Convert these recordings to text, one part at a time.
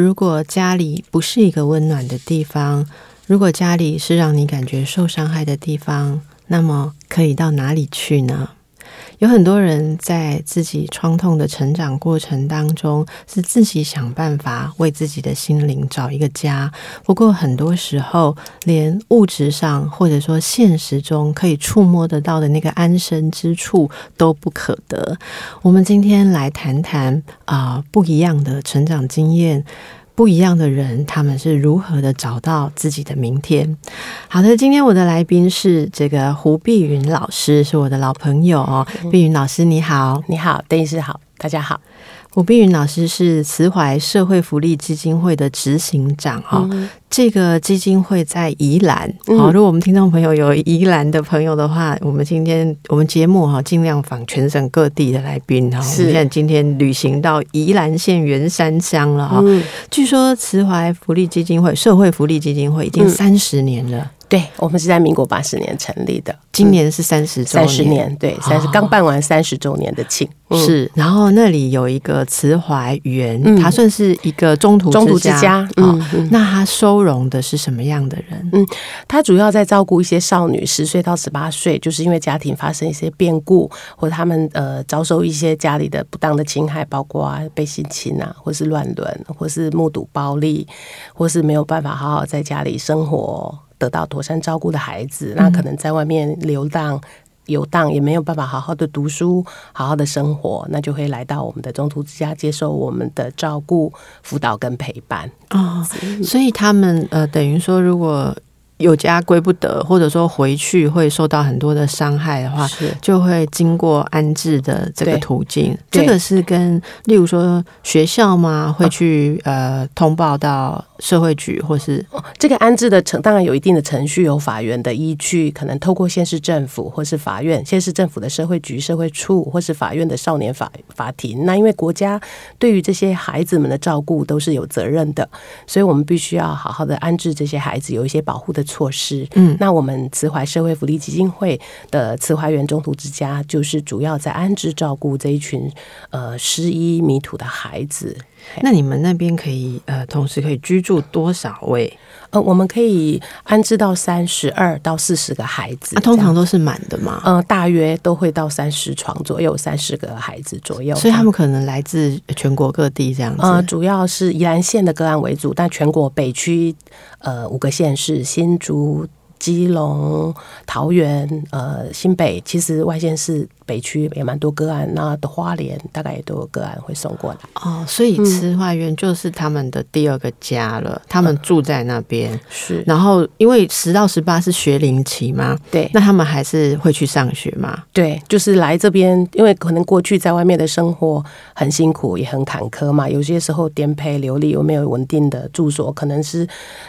如果家里不是一个温暖的地方，如果家里是让你感觉受伤害的地方，那么可以到哪里去呢？有很多人在自己创痛的成长过程当中，是自己想办法为自己的心灵找一个家。不过很多时候，连物质上或者说现实中可以触摸得到的那个安身之处都不可得。我们今天来谈谈啊、不一样的成长经验。不一样的人，他们是如何的找到自己的明天？好的，今天我的来宾是这个胡碧云老师，是我的老朋友哦。碧云老师，你好，你好，邓医师好，大家好。胡碧云老师是慈怀社会福利基金会的执行长哈，嗯、这个基金会在宜兰。好、嗯，如果我们听众朋友有宜兰的朋友的话，我们今天我们节目哈尽量访全省各地的来宾哈。是我们现在今天旅行到宜兰县员山乡了哈。嗯、据说慈怀福利基金会社会福利基金会已经三十年了。嗯对，我们是在民国八十年成立的，今年是三十周年，三十年，对，三十刚办完三十周年的庆，是。然后那里有一个慈怀园，它算是一个中途中途之家，嗯，那它收不容的是什么样的人？嗯，他主要在照顾一些少女，十岁到十八岁，就是因为家庭发生一些变故，或他们呃遭受一些家里的不当的侵害，包括被性侵啊，或是乱伦，或是目睹暴力，或是没有办法好好在家里生活。得到妥善照顾的孩子，那可能在外面流荡、游荡，也没有办法好好的读书、好好的生活，那就会来到我们的中途之家，接受我们的照顾、辅导跟陪伴。哦，所以他们呃，等于说如果。有家归不得，或者说回去会受到很多的伤害的话，是就会经过安置的这个途径。这个是跟例如说学校吗？会去呃通报到社会局，或是这个安置的程当然有一定的程序，有法院的依据，可能透过县市政府或是法院、县市政府的社会局、社会处，或是法院的少年法法庭。那因为国家对于这些孩子们的照顾都是有责任的，所以我们必须要好好的安置这些孩子，有一些保护的。措施，嗯，那我们慈怀社会福利基金会的慈怀园中途之家，就是主要在安置照顾这一群呃失依迷途的孩子。那你们那边可以呃，同时可以居住多少位？呃，我们可以安置到三十二到四十个孩子。通常都是满的吗？呃，大约都会到三十床左右，三十个孩子左右。所以他们可能来自全国各地这样子。呃，主要是宜兰县的个案为主，但全国北区呃五个县市新竹。基隆、桃园、呃、新北，其实外县市北区也蛮多个案，那的花莲大概也都有个案会送过来。哦，所以慈怀园就是他们的第二个家了，嗯、他们住在那边。是，然后因为十到十八是学龄期嘛，对，那他们还是会去上学嘛？对，就是来这边，因为可能过去在外面的生活很辛苦，也很坎坷嘛，有些时候颠沛流离，又没有稳定的住所，可能是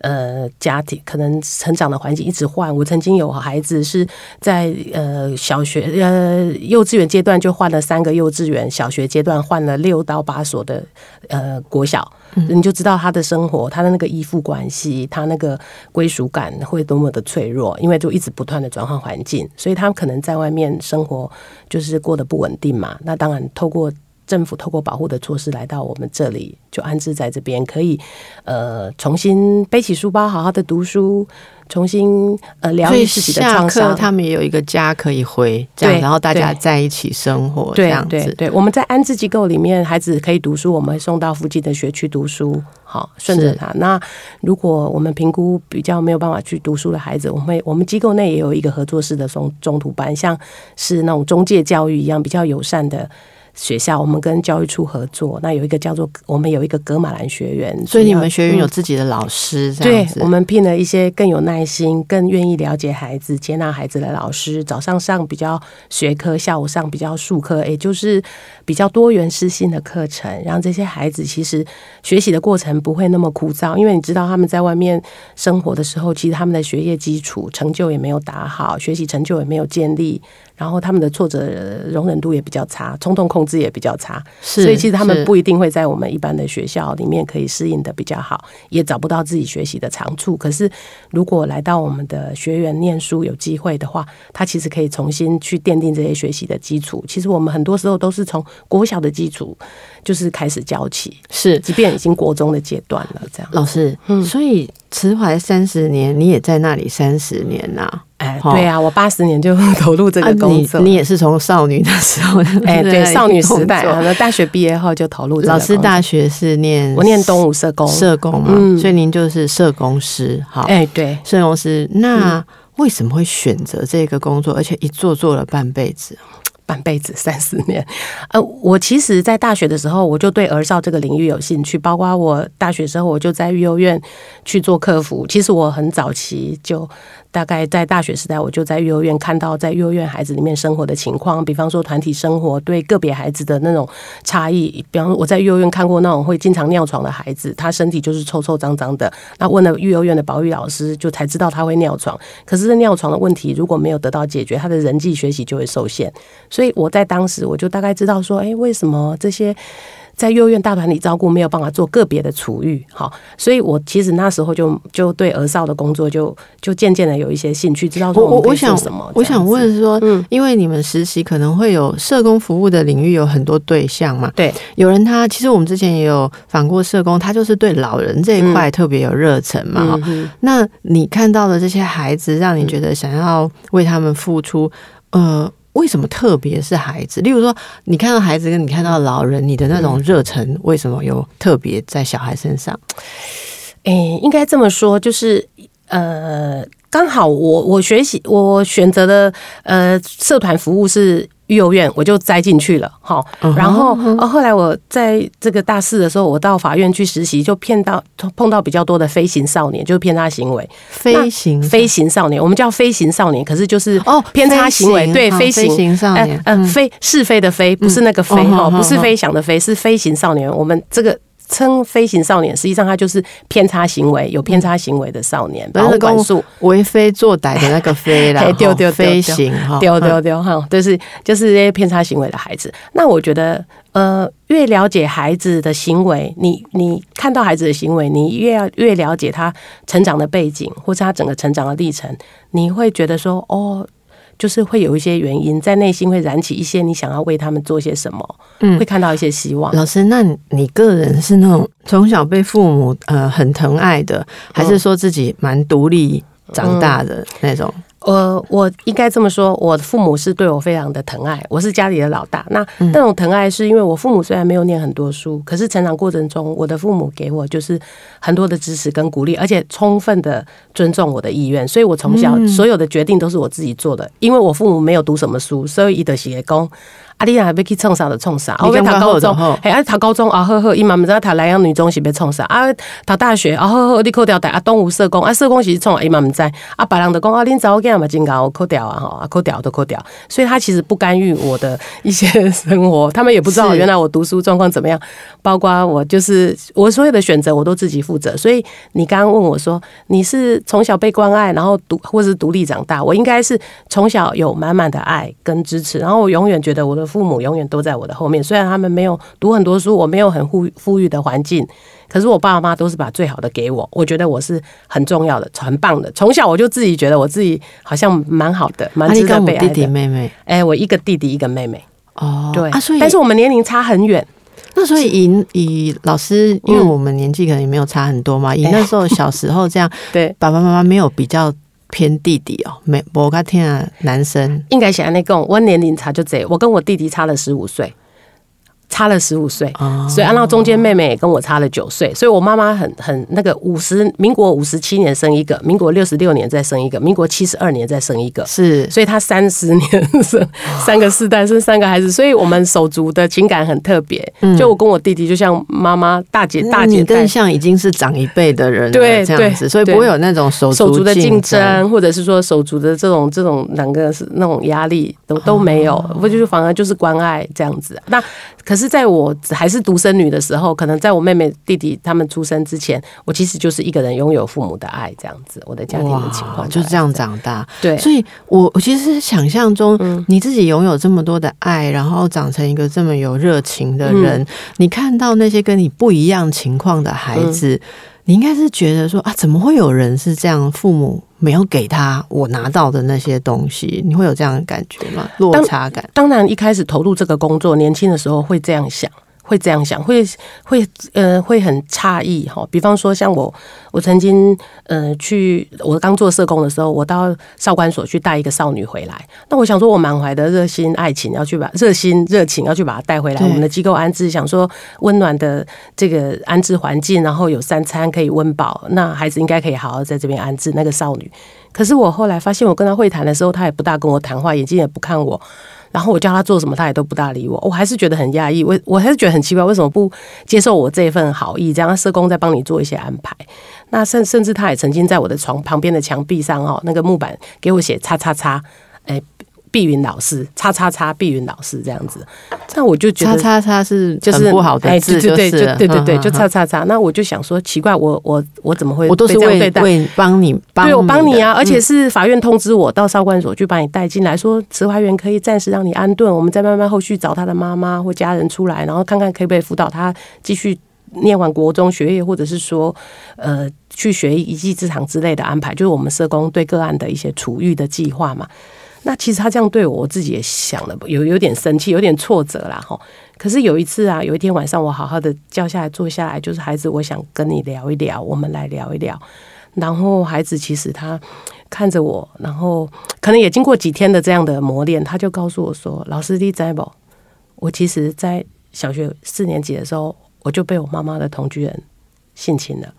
呃家庭可能成长的环境。一直换，我曾经有孩子是在呃小学呃幼稚园阶段就换了三个幼稚园，小学阶段换了六到八所的呃国小，你就知道他的生活，他的那个依附关系，他那个归属感会多么的脆弱，因为就一直不断的转换环境，所以他可能在外面生活就是过得不稳定嘛。那当然透过。政府透过保护的措施来到我们这里，就安置在这边，可以呃重新背起书包，好好的读书，重新呃疗愈自己的创伤。他们也有一个家可以回，这样，然后大家在一起生活，这样子。对，我们在安置机构里面，孩子可以读书，我们会送到附近的学区读书。好，顺着他。那如果我们评估比较没有办法去读书的孩子，我们会我们机构内也有一个合作式的中中途班，像是那种中介教育一样比较友善的。学校，我们跟教育处合作，那有一个叫做我们有一个格马兰学院，所以你们学员有自己的老师，嗯、对，我们聘了一些更有耐心、更愿意了解孩子、接纳孩子的老师，早上上比较学科，下午上比较术科，也就是比较多元适性的课程，让这些孩子其实学习的过程不会那么枯燥，因为你知道他们在外面生活的时候，其实他们的学业基础成就也没有打好，学习成就也没有建立。然后他们的挫折容忍度也比较差，冲动控制也比较差，是所以其实他们不一定会在我们一般的学校里面可以适应的比较好，也找不到自己学习的长处。可是如果来到我们的学员念书有机会的话，他其实可以重新去奠定这些学习的基础。其实我们很多时候都是从国小的基础就是开始教起，是即便已经国中的阶段了，这样。老师，嗯，所以慈怀三十年，你也在那里三十年呐、啊。哎，对啊，我八十年就 投入这个工作。啊、你你也是从少女的时候，哎，对，少女时代，那大学毕业后就投入这个。老师大学是念我念东吴社工，社工嘛，嗯、所以您就是社工师。好，哎，对，社工师。那为什么会选择这个工作，而且一做做了半辈子？半辈子三四年，呃，我其实，在大学的时候，我就对儿少这个领域有兴趣，包括我大学时候，我就在育幼院去做客服。其实我很早期就。大概在大学时代，我就在幼儿园看到在幼儿园孩子里面生活的情况，比方说团体生活对个别孩子的那种差异。比方说我在幼儿园看过那种会经常尿床的孩子，他身体就是臭臭脏脏的。那问了幼儿园的保育老师，就才知道他会尿床。可是尿床的问题如果没有得到解决，他的人际学习就会受限。所以我在当时我就大概知道说，哎，为什么这些？在幼儿园大团体照顾没有办法做个别的处遇，好，所以我其实那时候就就对儿少的工作就就渐渐的有一些兴趣，知道说我我想什么。我想问说，嗯，因为你们实习可能会有社工服务的领域有很多对象嘛，对，有人他其实我们之前也有访过社工，他就是对老人这一块特别有热忱嘛，嗯，那你看到的这些孩子，让你觉得想要为他们付出，呃。为什么特别是孩子？例如说，你看到孩子跟你看到老人，你的那种热忱，为什么有特别在小孩身上？诶、欸，应该这么说，就是呃，刚好我我学习我选择的呃社团服务是。育幼院我就栽进去了，好，然后哦，后来我在这个大四的时候，我到法院去实习，就骗到碰到比较多的飞行少年，就是偏差行为。飞行飞行少年，我们叫飞行少年，可是就是哦偏差行为，对飞行少年，嗯，飞是非的非，不是那个非哦，不是飞翔的飞，是飞行少年。我们这个。称飞行少年，实际上他就是偏差行为，有偏差行为的少年。保护管束为非作歹的那个非啦，丢丢飞行哈，丢丢丢哈，就是就是这些偏差行为的孩子。那我觉得，呃，越了解孩子的行为，你你看到孩子的行为，你越要越了解他成长的背景，或是他整个成长的历程，你会觉得说，哦。就是会有一些原因，在内心会燃起一些你想要为他们做些什么，嗯，会看到一些希望。老师，那你个人是那种从小被父母呃很疼爱的，还是说自己蛮独立长大的那种？呃，我应该这么说，我的父母是对我非常的疼爱，我是家里的老大。那那种疼爱是因为我父母虽然没有念很多书，可是成长过程中，我的父母给我就是很多的支持跟鼓励，而且充分的尊重我的意愿，所以我从小所有的决定都是我自己做的。因为我父母没有读什么书，所以伊就是会讲。啊！你若要去创啥就创啥，我要读高中，嘿，啊，读高中啊，好好，伊嘛毋知影读南洋女中是要创啥，啊，读大学啊，好好，你考掉大啊，东吴社工啊，社工是创，伊嘛毋知，啊，别人就讲啊，恁查某囝嘛真搞，考掉啊，吼，啊，考掉都考掉，所以他其实不干预我的一些生活，他们也不知道原来我读书状况怎么样，包括我就是我所有的选择我都自己负责，所以你刚刚问我说，你是从小被关爱，然后独或是独立长大，我应该是从小有满满的爱跟支持，然后我永远觉得我的。父母永远都在我的后面，虽然他们没有读很多书，我没有很富富裕的环境，可是我爸爸妈妈都是把最好的给我。我觉得我是很重要的，很棒的。从小我就自己觉得我自己好像蛮好的，蛮值得被爱的。弟弟妹妹，哎，我一个弟弟一个妹妹。哦，对啊，所以但是我们年龄差很远。那所以以以老师，因为我们年纪可能也没有差很多嘛，以那时候小时候这样，对爸爸妈妈没有比较。偏弟弟哦，没我刚听，男生。应该像安尼讲我年龄差就这，我跟我弟弟差了十五岁，差了十五岁，所以按照中间妹妹也跟我差了九岁，所以我妈妈很很那个五十民国五十七年生一个，民国六十六年再生一个，民国七十二年再生一个，是，所以她三十年生 三个世代生三个孩子，所以我们手足的情感很特别。就我跟我弟弟就像妈妈大姐大姐，更像已经是长一辈的人，对这样子，所以不会有那种手手足的竞争，或者是说手足的这种这种两个是那种压力都都没有，不就是反而就是关爱这样子。那可是在我还是独生女的时候，可能在我妹妹弟弟他们出生之前，我其实就是一个人拥有父母的爱，这样子，我的家庭的情况就是这样长大。对，所以我我其实想象中，你自己拥有这么多的爱，然后长成一个这么有热情的人，嗯、你看到那些跟你不一样情况的孩子，嗯、你应该是觉得说啊，怎么会有人是这样？父母没有给他我拿到的那些东西，你会有这样的感觉吗？落差感？当，当然，一开始投入这个工作，年轻的时候会这样想。会这样想，会会呃会很诧异哈。比方说，像我，我曾经呃去，我刚做社工的时候，我到少管所去带一个少女回来。那我想说，我满怀的热心爱情要去把热心热情要去把她带回来，我们的机构安置，想说温暖的这个安置环境，然后有三餐可以温饱，那孩子应该可以好好在这边安置那个少女。可是我后来发现，我跟她会谈的时候，她也不大跟我谈话，眼睛也不看我。然后我叫他做什么，他也都不搭理我，我还是觉得很压抑，我我还是觉得很奇怪，为什么不接受我这份好意？这样社工在帮你做一些安排，那甚甚至他也曾经在我的床旁边的墙壁上哦，那个木板给我写叉叉叉，哎。碧云老师，叉叉叉，碧云老师这样子，那我就觉得叉叉叉是就是不好的字，对对对对对对，就叉叉叉。那我就想说，奇怪，我我我怎么会？我都是为为帮你，对我帮你啊，而且是法院通知我到少管所去把你带进来，说慈怀园可以暂时让你安顿，我们再慢慢后续找他的妈妈或家人出来，然后看看可不可以辅导他继续念完国中学业，或者是说呃去学一技之长之类的安排，就是我们社工对个案的一些处遇的计划嘛。那其实他这样对我，我自己也想了，有有点生气，有点挫折啦。哈。可是有一次啊，有一天晚上，我好好的叫下来坐下来，就是孩子，我想跟你聊一聊，我们来聊一聊。然后孩子其实他看着我，然后可能也经过几天的这样的磨练，他就告诉我说：“老师，你知不？我其实在小学四年级的时候，我就被我妈妈的同居人性侵了。”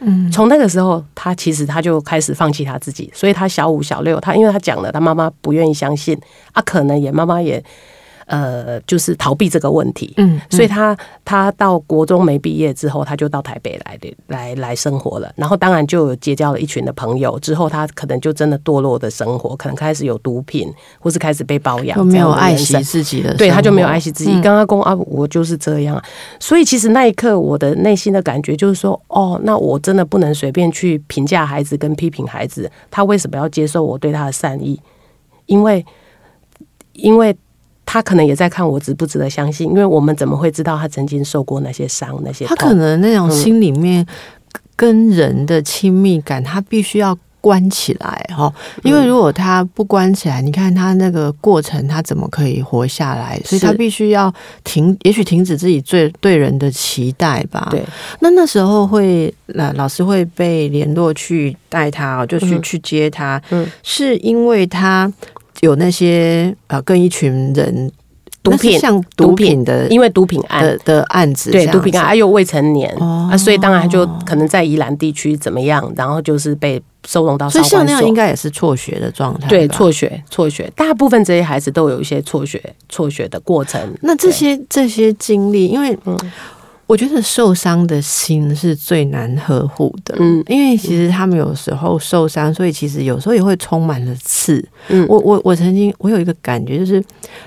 嗯，从那个时候，他其实他就开始放弃他自己，所以他小五、小六，他因为他讲了，他妈妈不愿意相信，啊，可能也妈妈也。呃，就是逃避这个问题，嗯，嗯，所以他他到国中没毕业之后，他就到台北来的来来生活了。然后当然就有结交了一群的朋友，之后他可能就真的堕落的生活，可能开始有毒品，或是开始被包养，没有爱惜自己的，对，他就没有爱惜自己。刚刚公啊，我就是这样。所以其实那一刻，我的内心的感觉就是说，哦，那我真的不能随便去评价孩子跟批评孩子，他为什么要接受我对他的善意？因为，因为。他可能也在看我值不值得相信，因为我们怎么会知道他曾经受过那些伤、那些？他可能那种心里面跟人的亲密感，他必须要关起来哈。因为如果他不关起来，你看他那个过程，他怎么可以活下来？所以他必须要停，也许停止自己最对人的期待吧。对，那那时候会老老师会被联络去带他，就去去接他，嗯，是因为他。有那些呃，跟一群人毒品像毒品的，因为毒品案的的案子，对毒品案，还有未成年啊，所以当然就可能在宜兰地区怎么样，然后就是被收容到所。所以像那样应该也是辍学的状态，对，辍学，辍学，大部分这些孩子都有一些辍学、辍学的过程。那这些这些经历，因为嗯。我觉得受伤的心是最难呵护的，嗯，因为其实他们有时候受伤，所以其实有时候也会充满了刺。嗯，我我我曾经我有一个感觉，就是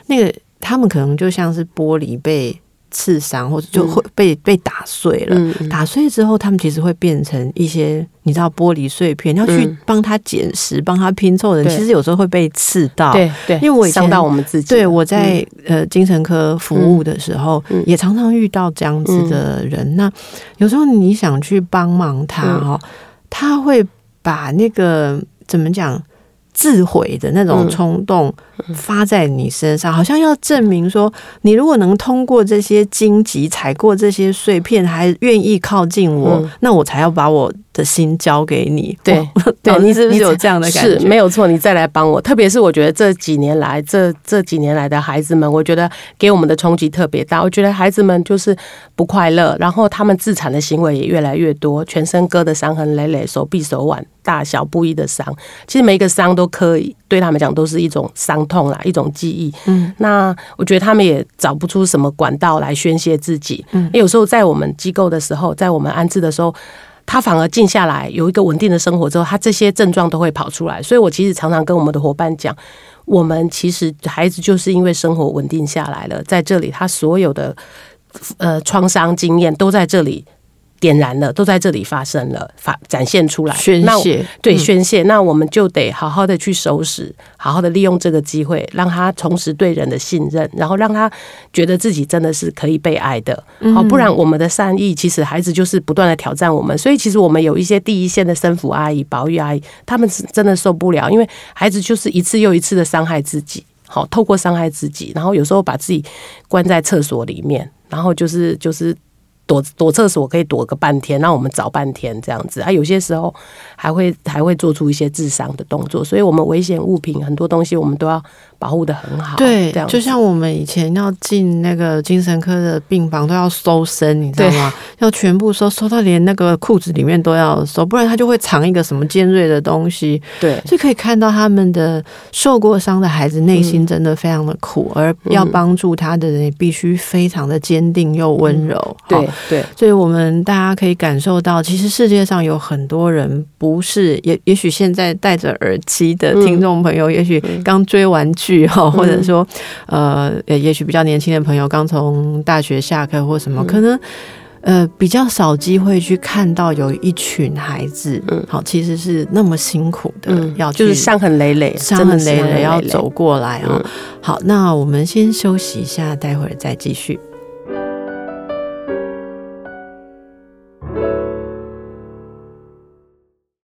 那个他们可能就像是玻璃被。刺伤或者就会被被打碎了，嗯、打碎之后，他们其实会变成一些你知道玻璃碎片，你要去帮他捡拾、帮他拼凑的人，其实有时候会被刺到。对对，因为我以前伤到我们自己。对，我在呃精神科服务的时候，也常常遇到这样子的人。那有时候你想去帮忙他哦，他会把那个怎么讲？自毁的那种冲动发在你身上，好像要证明说，你如果能通过这些荆棘踩过这些碎片，还愿意靠近我，那我才要把我的心交给你，对，对，你是不是有这样的感觉？是没有错，你再来帮我。特别是我觉得这几年来，这这几年来的孩子们，我觉得给我们的冲击特别大。我觉得孩子们就是不快乐，然后他们自残的行为也越来越多，全身割的伤痕累累，手臂手腕大小不一的伤。其实每一个伤都可以对他们讲都是一种伤痛啦，一种记忆。嗯，那我觉得他们也找不出什么管道来宣泄自己。嗯，有时候在我们机构的时候，在我们安置的时候。他反而静下来，有一个稳定的生活之后，他这些症状都会跑出来。所以我其实常常跟我们的伙伴讲，我们其实孩子就是因为生活稳定下来了，在这里他所有的呃创伤经验都在这里。点燃了，都在这里发生了，发展现出来，宣泄，对，宣泄。那我们就得好好的去收拾，好好的利用这个机会，让他重拾对人的信任，然后让他觉得自己真的是可以被爱的。好，不然我们的善意，其实孩子就是不断的挑战我们。所以其实我们有一些第一线的生辅阿姨、保育阿姨，他们是真的受不了，因为孩子就是一次又一次的伤害自己。好，透过伤害自己，然后有时候把自己关在厕所里面，然后就是就是。躲躲厕所可以躲个半天，让我们找半天这样子啊。有些时候还会还会做出一些智商的动作，所以我们危险物品很多东西我们都要保护的很好。对，就像我们以前要进那个精神科的病房都要搜身，你知道吗？要全部搜，搜到连那个裤子里面都要搜，不然他就会藏一个什么尖锐的东西。对，就可以看到他们的受过伤的孩子内心真的非常的苦，嗯、而要帮助他的人也必须非常的坚定又温柔。嗯、对。对，所以我们大家可以感受到，其实世界上有很多人不是，也也许现在戴着耳机的听众朋友，也许刚追完剧哈，或者说呃，也许比较年轻的朋友刚从大学下课或什么，可能呃比较少机会去看到有一群孩子，嗯。好，其实是那么辛苦的，要就是伤痕累累，伤痕累累要走过来啊。好，那我们先休息一下，待会儿再继续。